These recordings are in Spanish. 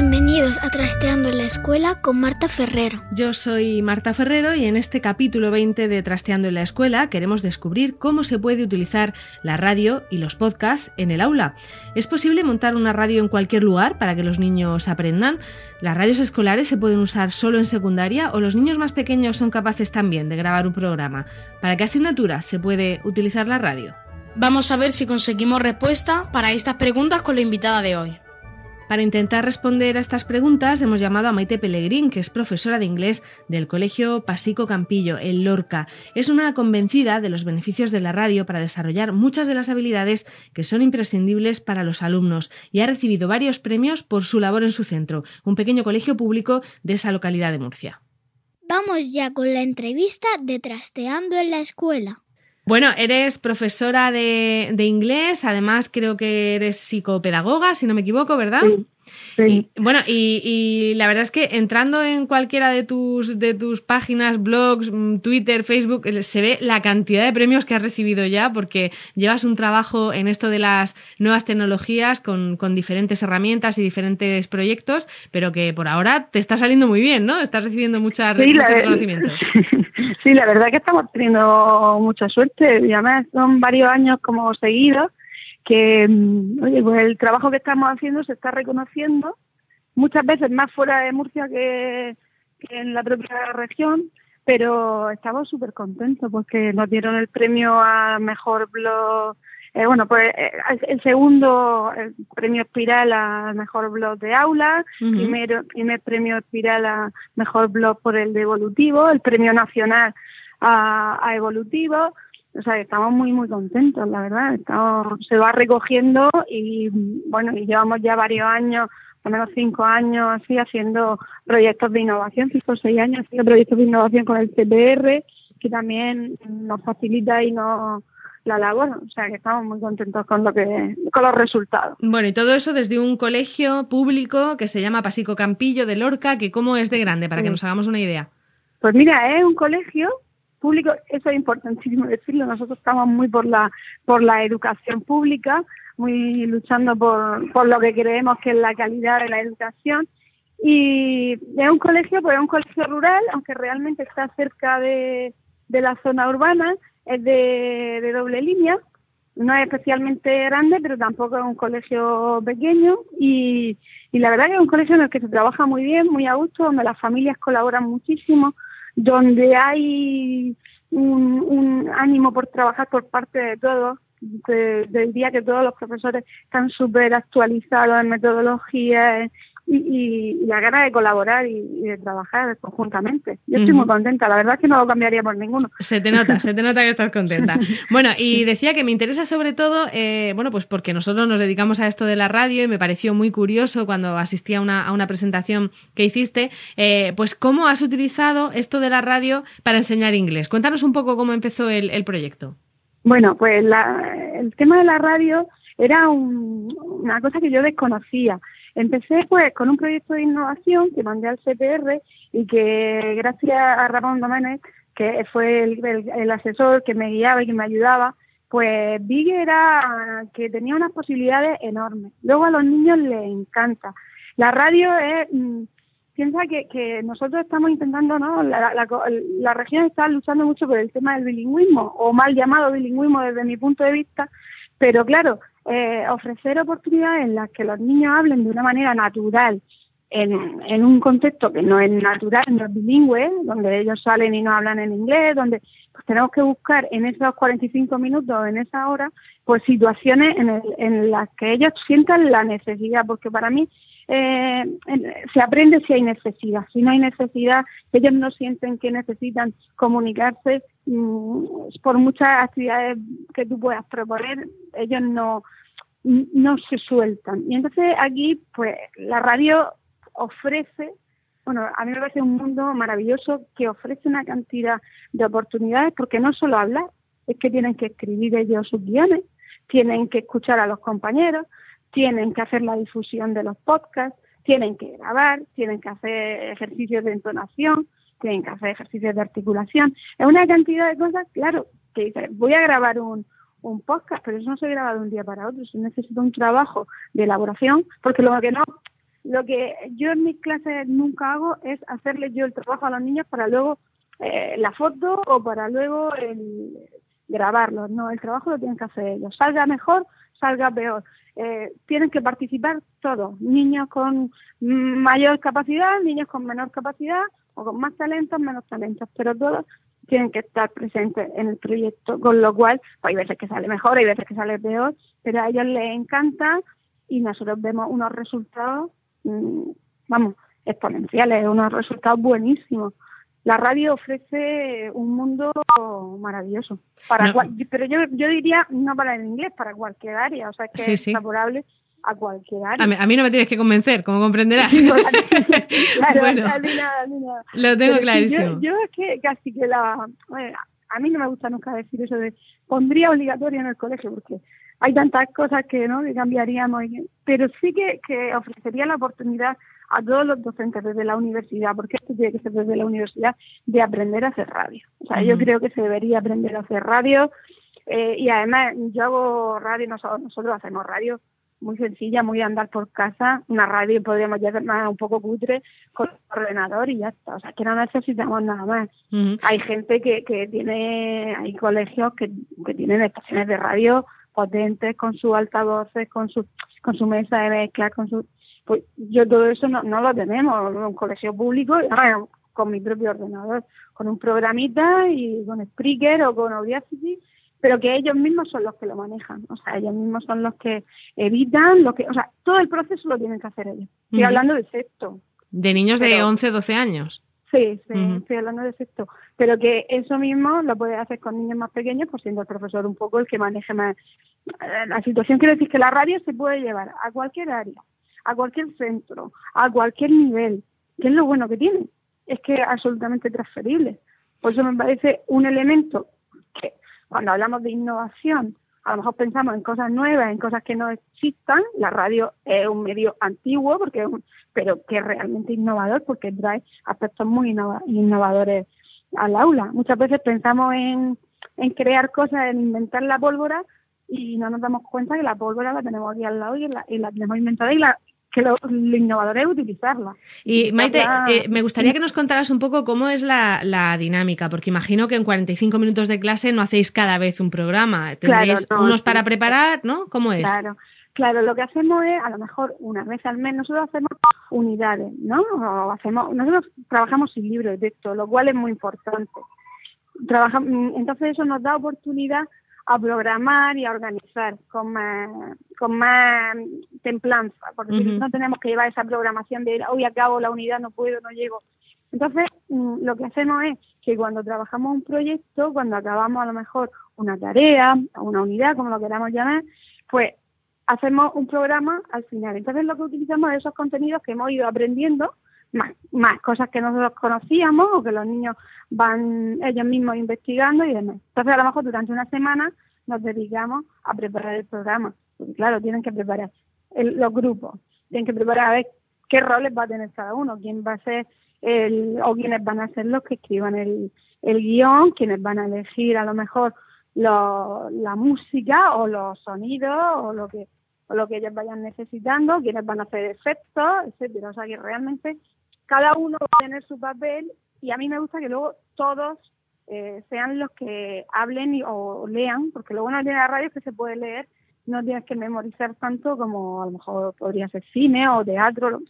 Bienvenidos a Trasteando en la Escuela con Marta Ferrero. Yo soy Marta Ferrero y en este capítulo 20 de Trasteando en la Escuela queremos descubrir cómo se puede utilizar la radio y los podcasts en el aula. ¿Es posible montar una radio en cualquier lugar para que los niños aprendan? ¿Las radios escolares se pueden usar solo en secundaria o los niños más pequeños son capaces también de grabar un programa? ¿Para qué asignaturas se puede utilizar la radio? Vamos a ver si conseguimos respuesta para estas preguntas con la invitada de hoy. Para intentar responder a estas preguntas hemos llamado a Maite Pellegrín, que es profesora de inglés del Colegio Pasico Campillo, en Lorca. Es una convencida de los beneficios de la radio para desarrollar muchas de las habilidades que son imprescindibles para los alumnos y ha recibido varios premios por su labor en su centro, un pequeño colegio público de esa localidad de Murcia. Vamos ya con la entrevista de Trasteando en la Escuela. Bueno, eres profesora de, inglés, además creo que eres psicopedagoga, si no me equivoco, ¿verdad? Sí. Bueno, y, la verdad es que entrando en cualquiera de tus, de tus páginas, blogs, mm, Twitter, Facebook, se ve la cantidad de premios que has recibido ya, porque llevas un trabajo en esto de las nuevas tecnologías con, diferentes herramientas y diferentes proyectos, pero que por ahora te está saliendo muy bien, ¿no? Estás recibiendo muchas, muchos reconocimientos. Sí, la verdad que estamos teniendo mucha suerte. Y además son varios años como seguidos que, mm, oye, pues el trabajo que estamos haciendo se está reconociendo muchas veces más fuera de Murcia que, en la propia región, pero estamos súper contentos porque nos dieron el premio a mejor blog eh, bueno, pues eh, el segundo el premio Espiral a mejor blog de aula, primero, primer premio Espiral a mejor blog por el de evolutivo, el premio nacional a, a evolutivo. O sea, estamos muy, muy contentos, la verdad. Estamos, se va recogiendo y, bueno, y llevamos ya varios años, por menos cinco años así, haciendo proyectos de innovación, cinco o seis años haciendo proyectos de innovación con el CPR, que también nos facilita y nos la labor, o sea que estamos muy contentos con lo que con los resultados. Bueno, y todo eso desde un colegio público que se llama Pasico Campillo de Lorca, que cómo es de grande para que nos hagamos una idea. Pues mira, es un colegio público, eso es importantísimo decirlo, nosotros estamos muy por la por la educación pública, muy luchando por, por lo que creemos que es la calidad de la educación. Y es un colegio, pues es un colegio rural, aunque realmente está cerca de, de la zona urbana es de, doble línea, no es especialmente grande, pero tampoco es un colegio pequeño. Y, la verdad que es un colegio en el que se trabaja muy bien, muy a gusto, donde las familias colaboran muchísimo, donde hay un, ánimo por trabajar por parte de todos. del día que todos los profesores están súper actualizados en metodologías, y, la gana de colaborar y, de trabajar conjuntamente. Yo estoy muy contenta, la verdad es que no lo cambiaría por ninguno. Se te nota, se te nota que estás contenta. Bueno, y decía que me interesa sobre todo, eh, bueno, pues porque nosotros nos dedicamos a esto de la radio y me pareció muy curioso cuando asistí a una, a una presentación que hiciste, eh, pues cómo has utilizado esto de la radio para enseñar inglés. Cuéntanos un poco cómo empezó el, proyecto. Bueno, pues el tema de la radio era una cosa que yo desconocía. Empecé pues con un proyecto de innovación que mandé al CPR y que gracias a Ramón Doménez, que fue el, asesor que me guiaba y que me ayudaba, pues vi que era que tenía unas posibilidades enormes. Luego a los niños les encanta. La radio es mm, piensa que, que nosotros estamos intentando, ¿no? La, la, la, región está luchando mucho por el tema del bilingüismo, o mal llamado bilingüismo desde mi punto de vista, pero claro, eh, ofrecer oportunidades en las que los niños hablen de una manera natural en, en, un contexto que no es natural, no es bilingüe, donde ellos salen y no hablan en inglés, donde pues tenemos que buscar en esos 45 minutos, en esa hora, pues situaciones en, en las que ellos sientan la necesidad, porque para mí eh, se aprende si hay necesidad. Si no hay necesidad, ellos no sienten que necesitan comunicarse mm, por muchas actividades que tú puedas proponer, ellos no, no se sueltan. Y entonces aquí, pues, la radio ofrece bueno, a mí me parece un mundo maravilloso que ofrece una cantidad de oportunidades porque no solo hablar, es que tienen que escribir ellos sus guiones, tienen que escuchar a los compañeros, tienen que hacer la difusión de los podcasts, tienen que grabar, tienen que hacer ejercicios de entonación, tienen que hacer ejercicios de articulación. Es una cantidad de cosas, claro, que dice, voy a grabar un, un podcast, pero eso no se graba de un día para otro, eso necesita un trabajo de elaboración, porque lo que no, lo que yo en mis clases nunca hago es hacerle yo el trabajo a los niños para luego eh, la foto o para luego el, grabarlo. No, el trabajo lo tienen que hacer ellos. Salga mejor, salga peor. Eh, tienen que participar todos, niños con mayor capacidad, niños con menor capacidad, o con más talentos, menos talentos, pero todos tienen que estar presentes en el proyecto, con lo cual pues, hay veces que sale mejor, hay veces que sale peor, pero a ellos les encanta y nosotros vemos unos resultados, mm, vamos, exponenciales, unos resultados buenísimos. La radio ofrece un mundo maravilloso, para pero yo, yo diría no para el inglés, para cualquier área, o sea, que es favorable a cualquier área. A mí, no me tienes que convencer, como comprenderás. claro, bueno, Lo tengo clarísimo. Yo, es que casi que la... a mí no me gusta nunca decir eso de pondría obligatorio en el colegio, porque hay tantas cosas que no que cambiaríamos, pero sí que, que ofrecería la oportunidad a todos los docentes desde la universidad, porque esto tiene que ser desde la universidad, de aprender a hacer radio. O sea, yo creo que se debería aprender a hacer radio eh, y además yo hago radio, nosotros, nosotros hacemos radio muy sencilla, muy andar por casa, una radio podríamos llamar un poco cutre con ordenador y ya está, o sea que no necesitamos nada más. Hay gente que, que tiene, hay colegios que, que tienen estaciones de radio potentes con sus altavoces, con su, con su mesa de mezcla, con su... Pues yo todo eso no, no lo tenemos, en un colegio público, con mi propio ordenador, con un programita y con Spreaker o con Audacity pero que ellos mismos son los que lo manejan, o sea, ellos mismos son los que evitan, lo que, o sea, todo el proceso lo tienen que hacer ellos. Estoy hablando de sexto. De niños de 11, 12 años. Sí, sí, estoy hablando de sexto, pero que eso mismo lo puede hacer con niños más pequeños, pues siendo el profesor un poco el que maneje más eh, la situación. Quiero decir que la radio se puede llevar a cualquier área, a cualquier centro, a cualquier nivel, que es lo bueno que tiene, es que es absolutamente transferible. Por eso me parece un elemento que cuando hablamos de innovación, a lo mejor pensamos en cosas nuevas, en cosas que no existan. La radio es un medio antiguo, porque pero que es realmente innovador, porque trae aspectos muy innovadores al aula. Muchas veces pensamos en, en crear cosas, en inventar la pólvora, y no nos damos cuenta que la pólvora la tenemos aquí al lado y la, y la tenemos inventada y la, que lo, innovador es utilizarla. Y Maite, eh, me gustaría que nos contaras un poco cómo es la, dinámica, porque imagino que en 45 minutos de clase no hacéis cada vez un programa, tendréis unos para preparar, ¿no? ¿Cómo es? Claro. Claro, lo que hacemos es, a lo mejor una vez al mes, nosotros hacemos unidades, ¿no? O hacemos, nosotros trabajamos sin libro de texto, lo cual es muy importante. Trabajamos, entonces eso nos da oportunidad a programar y a organizar con más, con más templanza, porque no tenemos que llevar esa programación de hoy acabo la unidad, no puedo, no llego. Entonces, mm, lo que hacemos es que cuando trabajamos un proyecto, cuando acabamos a lo mejor una tarea, una unidad, como lo queramos llamar, pues hacemos un programa al final. Entonces, lo que utilizamos es esos contenidos que hemos ido aprendiendo, más, más cosas que nosotros conocíamos o que los niños van ellos mismos investigando y demás. Entonces, a lo mejor durante una semana nos dedicamos a preparar el programa. Porque, claro, tienen que preparar los grupos, tienen que preparar a ver qué roles va a tener cada uno, quién va a ser el, o quiénes van a ser los que escriban el, el guion, quiénes van a elegir a lo mejor la música o los sonidos o lo que o lo que ellos vayan necesitando, quiénes van a hacer efectos, etcétera. O sea que realmente cada uno va a tener su papel y a mí me gusta que luego todos eh, sean los que hablen o lean, porque lo bueno de la radio que se puede leer, no tienes que memorizar tanto como a lo mejor podría ser cine o teatro.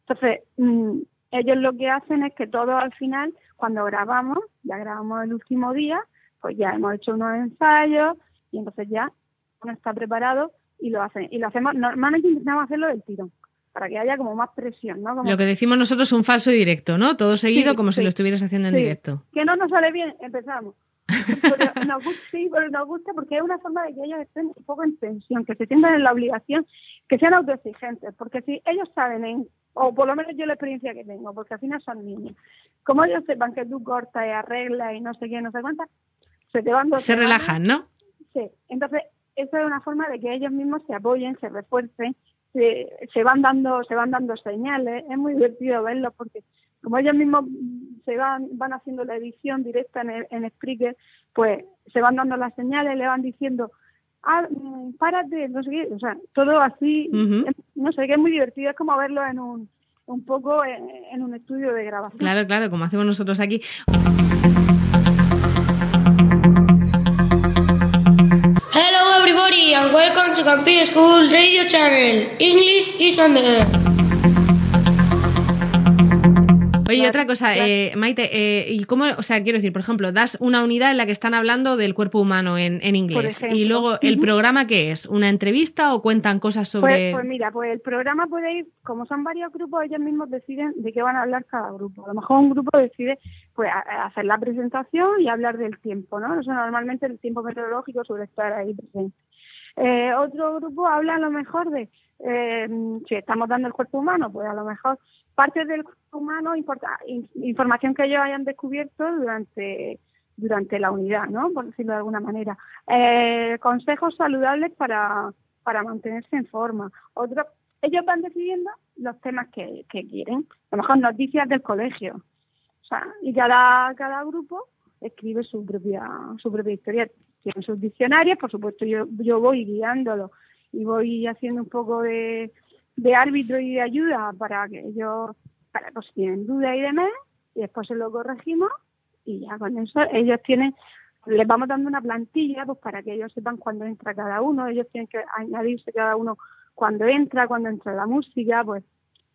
Entonces, mm, ellos lo que hacen es que todos al final, cuando grabamos, ya grabamos el último día, pues ya hemos hecho unos ensayos y entonces ya uno está preparado y lo hacen. Y lo hacemos, normalmente intentamos hacerlo del tirón para que haya como más presión, ¿no? Lo que decimos nosotros es un falso directo, ¿no? Todo seguido como si lo estuvieras haciendo en directo. Que no nos sale bien, empezamos. sí, pero nos gusta porque es una forma de que ellos estén un poco en tensión, que se sientan en la obligación, que sean autoexigentes, porque si ellos saben, en, o por lo menos yo la experiencia que tengo, porque al final son niños, como ellos sepan que tú cortas y arreglas y no sé qué, no sé cuántas, se te van Se relajan, ¿no? Sí, entonces eso es una forma de que ellos mismos se apoyen, se refuercen, se, se van dando se van dando señales, es muy divertido verlos porque como ellos mismos se van, van haciendo la edición directa en, el, en Spreaker, pues se van dando las señales, le van diciendo, ah, mm, párate, no sé qué, o sea, todo así, no sé, que es muy divertido, es como verlo en un, un poco en, un estudio de grabación. Claro, claro, como hacemos nosotros aquí. To Campus School Radio Channel. English is on the air. Oye, otra cosa, eh, Maite, eh, ¿y cómo, o sea, quiero decir, por ejemplo, das una unidad en la que están hablando del cuerpo humano en, inglés y luego el programa qué es, una entrevista o cuentan cosas pues, sobre. Pues, mira, pues el programa puede ir, como son varios grupos, ellos mismos deciden de qué van a hablar cada grupo. A lo mejor un grupo decide, pues, hacer la presentación y hablar del tiempo, ¿no? Eso normalmente el tiempo meteorológico suele estar ahí presente. Eh, otro grupo habla a lo mejor de eh, si estamos dando el cuerpo humano, pues a lo mejor parte del cuerpo humano, información que ellos hayan descubierto durante durante la unidad, ¿no? Por decirlo de alguna manera. Eh, consejos saludables para, para mantenerse en forma. Otro, ellos van decidiendo los temas que, que quieren. A lo mejor noticias del colegio. O sea, y cada, cada grupo escribe su propia, su propia historia. Tienen sus diccionarios, por supuesto, yo, yo voy guiándolo y voy haciendo un poco de, de árbitro y de ayuda para que ellos, para pues tienen duda y demás, y después se lo corregimos y ya con eso ellos tienen, les vamos dando una plantilla pues para que ellos sepan cuándo entra cada uno, ellos tienen que añadirse cada uno cuando entra, cuando entra la música, pues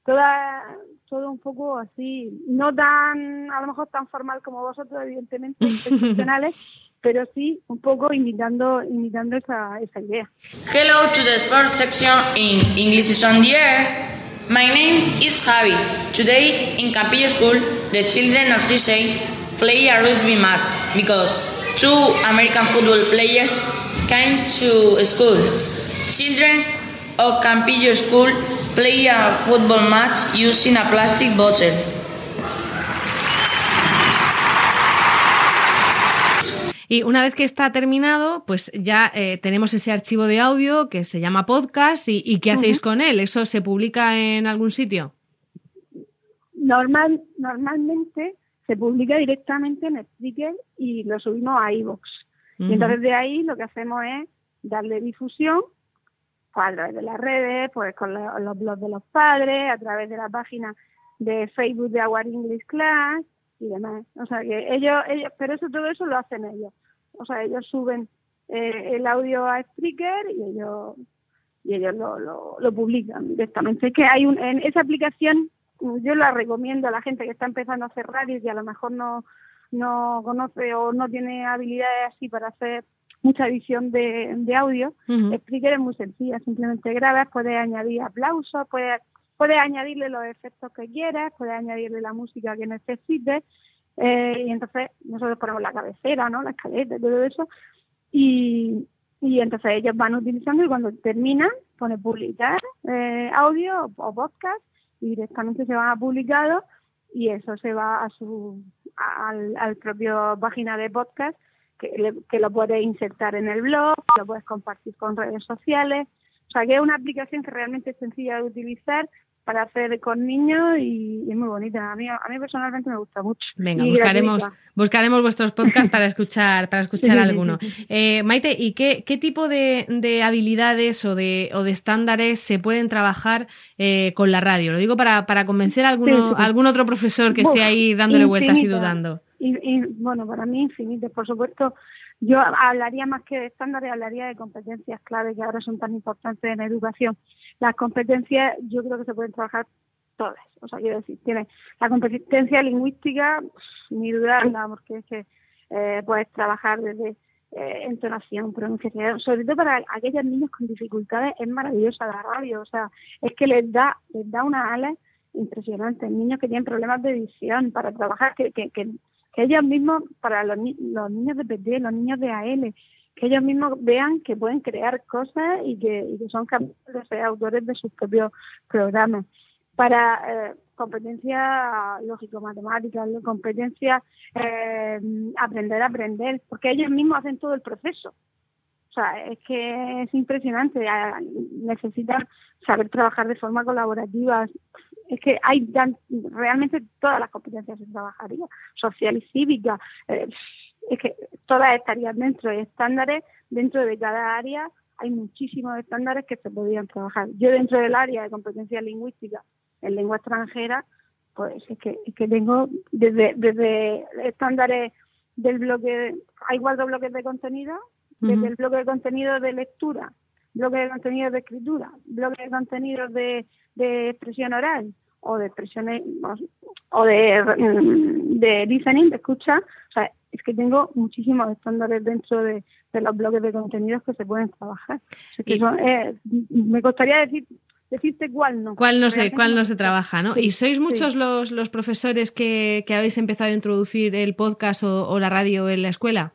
toda, todo un poco así, no tan, a lo mejor tan formal como vosotros, evidentemente, profesionales, pero sí un poco imitando, imitando esa, esa idea. Hello to the sports section in English is on the air. My name is Javi. Today in Capillo School, the children of CISA play a rugby match because two American football players came to school. Children of Campillo School play a football match using a plastic bottle. Y una vez que está terminado, pues ya eh, tenemos ese archivo de audio que se llama podcast y, ¿qué hacéis con él? ¿Eso se publica en algún sitio? Normal, normalmente se publica directamente en Spreaker y lo subimos a iVoox. Y entonces de ahí lo que hacemos es darle difusión pues, a través de las redes, pues con los, blogs de los padres, a través de la página de Facebook de Our English Class y demás. O sea que ellos, ellos, pero eso todo eso lo hacen ellos. O sea, ellos suben eh, el audio a Spreaker y ellos y ellos lo, lo, publican directamente. Es que hay un, en esa aplicación yo la recomiendo a la gente que está empezando a hacer radio y a lo mejor no no conoce o no tiene habilidades así para hacer mucha edición de, de audio. Spreaker es muy sencilla, simplemente grabas, puedes añadir aplausos, puedes puedes añadirle los efectos que quieras, puedes añadirle la música que necesites, eh, y entonces nosotros ponemos la cabecera, ¿no? La escaleta, todo eso, y, y entonces ellos van utilizando y cuando terminan, pone publicar eh, audio o, podcast y directamente se van a publicado y eso se va a su al, al propio página de podcast que, que lo puedes insertar en el blog, lo puedes compartir con redes sociales. O sea que es una aplicación que realmente es sencilla de utilizar para hacer con niños y, es muy bonita. A mí, a mí personalmente me gusta mucho. Venga, buscaremos, buscaremos vuestros podcasts para escuchar, para escuchar alguno. Eh, Maite, ¿y qué, qué tipo de, de, habilidades o de, o de estándares se pueden trabajar eh, con la radio? Lo digo para, para convencer a alguno, algún otro profesor que esté ahí dándole vueltas y dudando. Y, y, bueno, para mí infinitas, por supuesto. Yo hablaría más que de estándares, hablaría de competencias clave que ahora son tan importantes en educación. Las competencias yo creo que se pueden trabajar todas. O sea, quiero decir, tiene la competencia lingüística, ni dudarla, porque es que eh, puedes trabajar desde eh, entonación, pronunciación, sobre todo para aquellos niños con dificultades, es maravillosa la radio. O sea, es que les da, les da una ala impresionante. Niños que tienen problemas de visión para trabajar, que, que que ellos mismos, para los, los niños de PD, los niños de AL, que ellos mismos vean que pueden crear cosas y que, y que son capaces de ser autores de sus propios programas. Para eh, competencias lógico-matemáticas, competencias eh, aprender a aprender, porque ellos mismos hacen todo el proceso. O sea, es que es impresionante. Necesitan saber trabajar de forma colaborativa. Es que hay realmente todas las competencias se trabajaría, social y cívica. Eh, es que todas estarían dentro de estándares, dentro de cada área hay muchísimos estándares que se podrían trabajar. Yo dentro del área de competencias lingüísticas en lengua extranjera, pues es que, es que tengo desde, desde estándares del bloque, hay cuatro bloques de contenido, desde el bloque de contenido de lectura, bloque de contenido de escritura, bloque de contenido de, de expresión oral o de expresiones o de, mm, de listening, de escucha, o sea, es que tengo muchísimos estándares dentro de, los bloques de contenidos que se pueden trabajar. Eh, me gustaría decir decirte cuál no. Cuál no sé, cuál no se trabaja, ¿no? ¿Y sois muchos los, los profesores que, que, habéis empezado a introducir el podcast o, la radio en la escuela?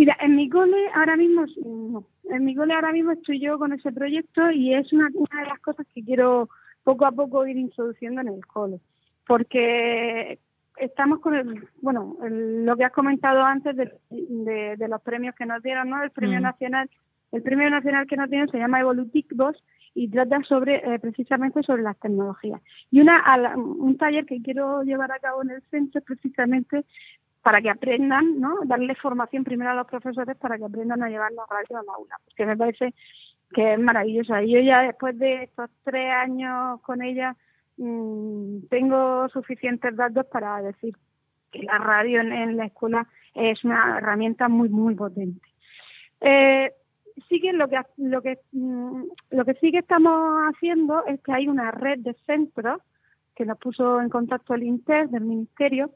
Mira, en mi cole ahora mismo no. En mi cole ahora mismo estoy yo con ese proyecto y es una, una de las cosas que quiero poco a poco ir introduciendo en el cole. Porque estamos con el, bueno, lo que has comentado antes de, de, los premios que nos dieron, ¿no? El premio mm. nacional, el premio nacional que nos dieron se llama Evolutic Boss y trata sobre eh, precisamente sobre las tecnologías. Y una un taller que quiero llevar a cabo en el centro es precisamente para que aprendan, ¿no? Darle formación primero a los profesores para que aprendan a llevar la radio al aula, porque me parece que es maravillosa. Y yo ya después de estos tres años con ella mmm, tengo suficientes datos para decir que la radio en, la escuela es una herramienta muy, muy potente. Eh, sí que lo que lo que mm, lo que sí que estamos haciendo es que hay una red de centros que nos puso en contacto el INTER del ministerio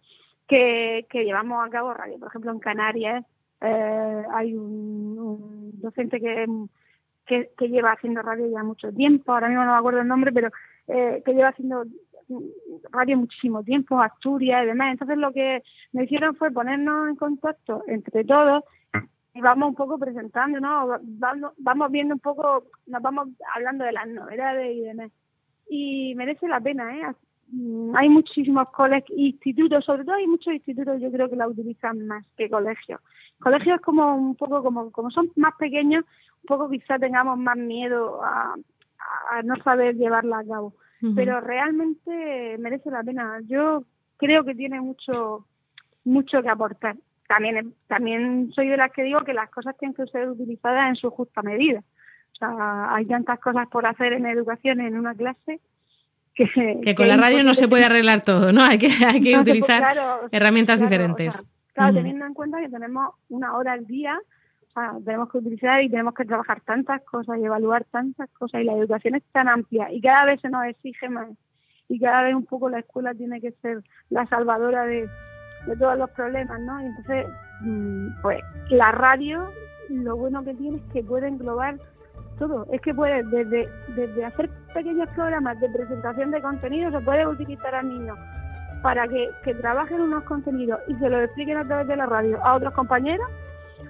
que, que llevamos a cabo radio. Por ejemplo, en Canarias eh, hay un, docente que, que, lleva haciendo radio ya mucho tiempo, ahora mismo no me acuerdo el nombre, pero eh, que lleva haciendo radio muchísimo tiempo, Asturias y demás. Entonces lo que me hicieron fue ponernos en contacto entre todos y vamos un poco presentando, ¿no? Vamos, viendo un poco, nos vamos hablando de las novedades y demás. Y merece la pena, ¿eh? Mm, hay muchísimos colegios, institutos, sobre todo hay muchos institutos, yo creo que la utilizan más que colegios. Colegios como un poco, como, como son más pequeños, un poco quizá tengamos más miedo a, a no saber llevarla a cabo. Pero realmente merece la pena. Yo creo que tiene mucho, mucho que aportar también, también soy de las que digo que las cosas tienen que ser utilizadas en su justa medida. O sea, hay tantas cosas por hacer en educación en una clase que, que con la radio no se puede arreglar todo, ¿no? Hay que, hay que utilizar herramientas diferentes. claro, teniendo en cuenta que tenemos una hora al día, o sea, tenemos que utilizar y tenemos que trabajar tantas cosas y evaluar tantas cosas y la educación es tan amplia y cada vez se nos exige más y cada vez un poco la escuela tiene que ser la salvadora de, de todos los problemas, ¿no? Y entonces, mm, pues la radio, lo bueno que tiene es que puede englobar todo. Es que puede, desde, desde hacer pequeños programas de presentación de contenido, se puede utilizar a niños para que, que trabajen unos contenidos y se los expliquen a través de la radio a otros compañeros,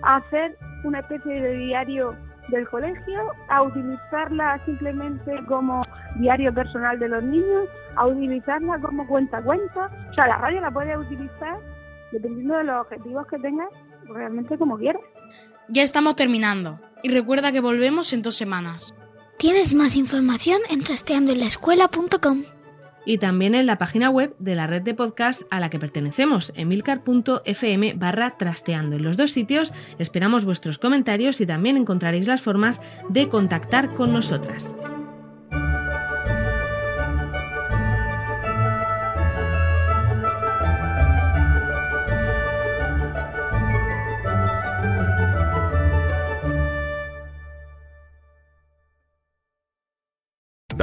a hacer una especie de diario del colegio, a utilizarla simplemente como diario personal de los niños, a utilizarla como cuenta cuenta. O sea, la radio la puedes utilizar dependiendo de los objetivos que tengas, realmente como quieras. Ya estamos terminando y recuerda que volvemos en dos semanas. Tienes más información en trasteandoenlaescuela.com y también en la página web de la red de podcast a la que pertenecemos, emilcar.fm barra trasteando. En los dos sitios esperamos vuestros comentarios y también encontraréis las formas de contactar con nosotras.